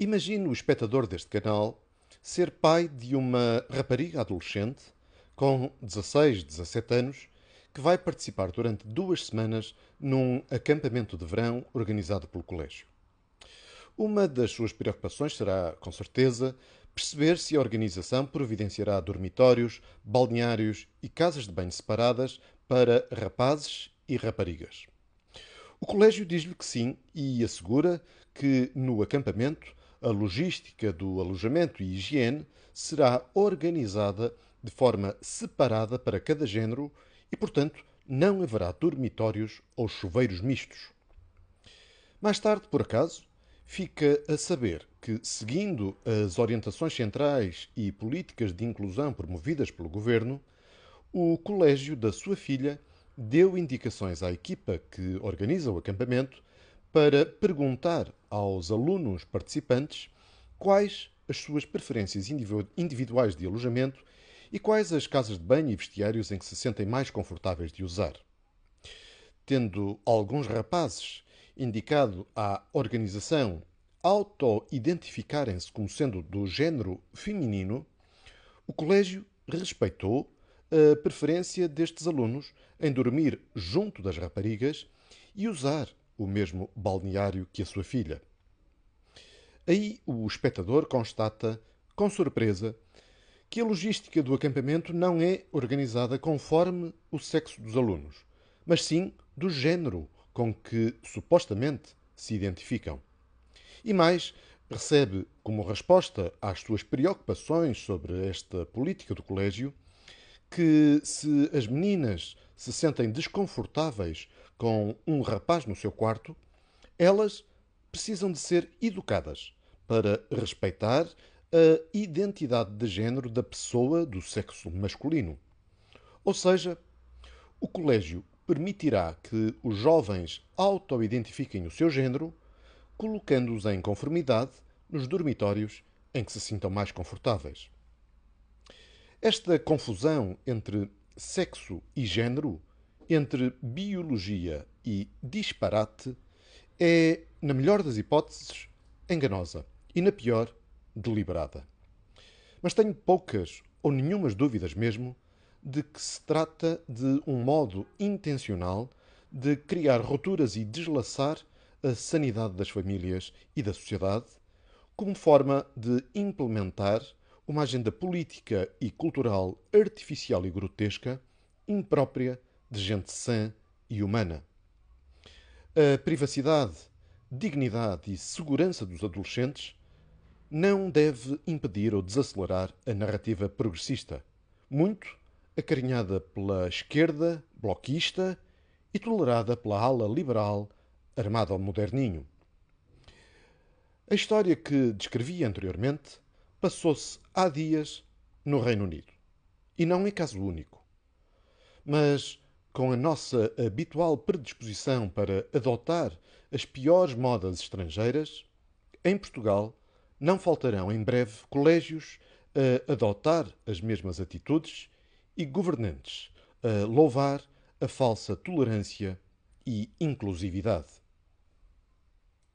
Imagine o espectador deste canal ser pai de uma rapariga adolescente com 16, 17 anos que vai participar durante duas semanas num acampamento de verão organizado pelo colégio. Uma das suas preocupações será, com certeza, perceber se a organização providenciará dormitórios, balneários e casas de banho separadas para rapazes e raparigas. O colégio diz-lhe que sim e assegura que no acampamento a logística do alojamento e higiene será organizada de forma separada para cada género e, portanto, não haverá dormitórios ou chuveiros mistos. Mais tarde, por acaso, fica a saber que, seguindo as orientações centrais e políticas de inclusão promovidas pelo governo, o colégio da sua filha deu indicações à equipa que organiza o acampamento para perguntar aos alunos participantes quais as suas preferências individuais de alojamento e quais as casas de banho e vestiários em que se sentem mais confortáveis de usar. Tendo alguns rapazes indicado à organização auto-identificarem-se como sendo do género feminino, o colégio respeitou a preferência destes alunos em dormir junto das raparigas e usar o mesmo balneário que a sua filha. Aí o espectador constata, com surpresa, que a logística do acampamento não é organizada conforme o sexo dos alunos, mas sim do género com que supostamente se identificam. E mais, recebe como resposta às suas preocupações sobre esta política do colégio que se as meninas se sentem desconfortáveis com um rapaz no seu quarto, elas precisam de ser educadas para respeitar a identidade de género da pessoa do sexo masculino. Ou seja, o colégio permitirá que os jovens auto-identifiquem o seu género, colocando-os em conformidade nos dormitórios em que se sintam mais confortáveis. Esta confusão entre sexo e género, entre biologia e disparate, é, na melhor das hipóteses, enganosa e, na pior, deliberada. Mas tenho poucas ou nenhumas dúvidas mesmo de que se trata de um modo intencional de criar rupturas e deslaçar a sanidade das famílias e da sociedade, como forma de implementar uma agenda política e cultural artificial e grotesca, imprópria de gente sã e humana. A privacidade, dignidade e segurança dos adolescentes não deve impedir ou desacelerar a narrativa progressista, muito acarinhada pela esquerda bloquista e tolerada pela ala liberal armada ao moderninho. A história que descrevi anteriormente passou-se há dias no Reino Unido. E não é caso único. Mas, com a nossa habitual predisposição para adotar as piores modas estrangeiras, em Portugal não faltarão em breve colégios a adotar as mesmas atitudes e governantes a louvar a falsa tolerância e inclusividade.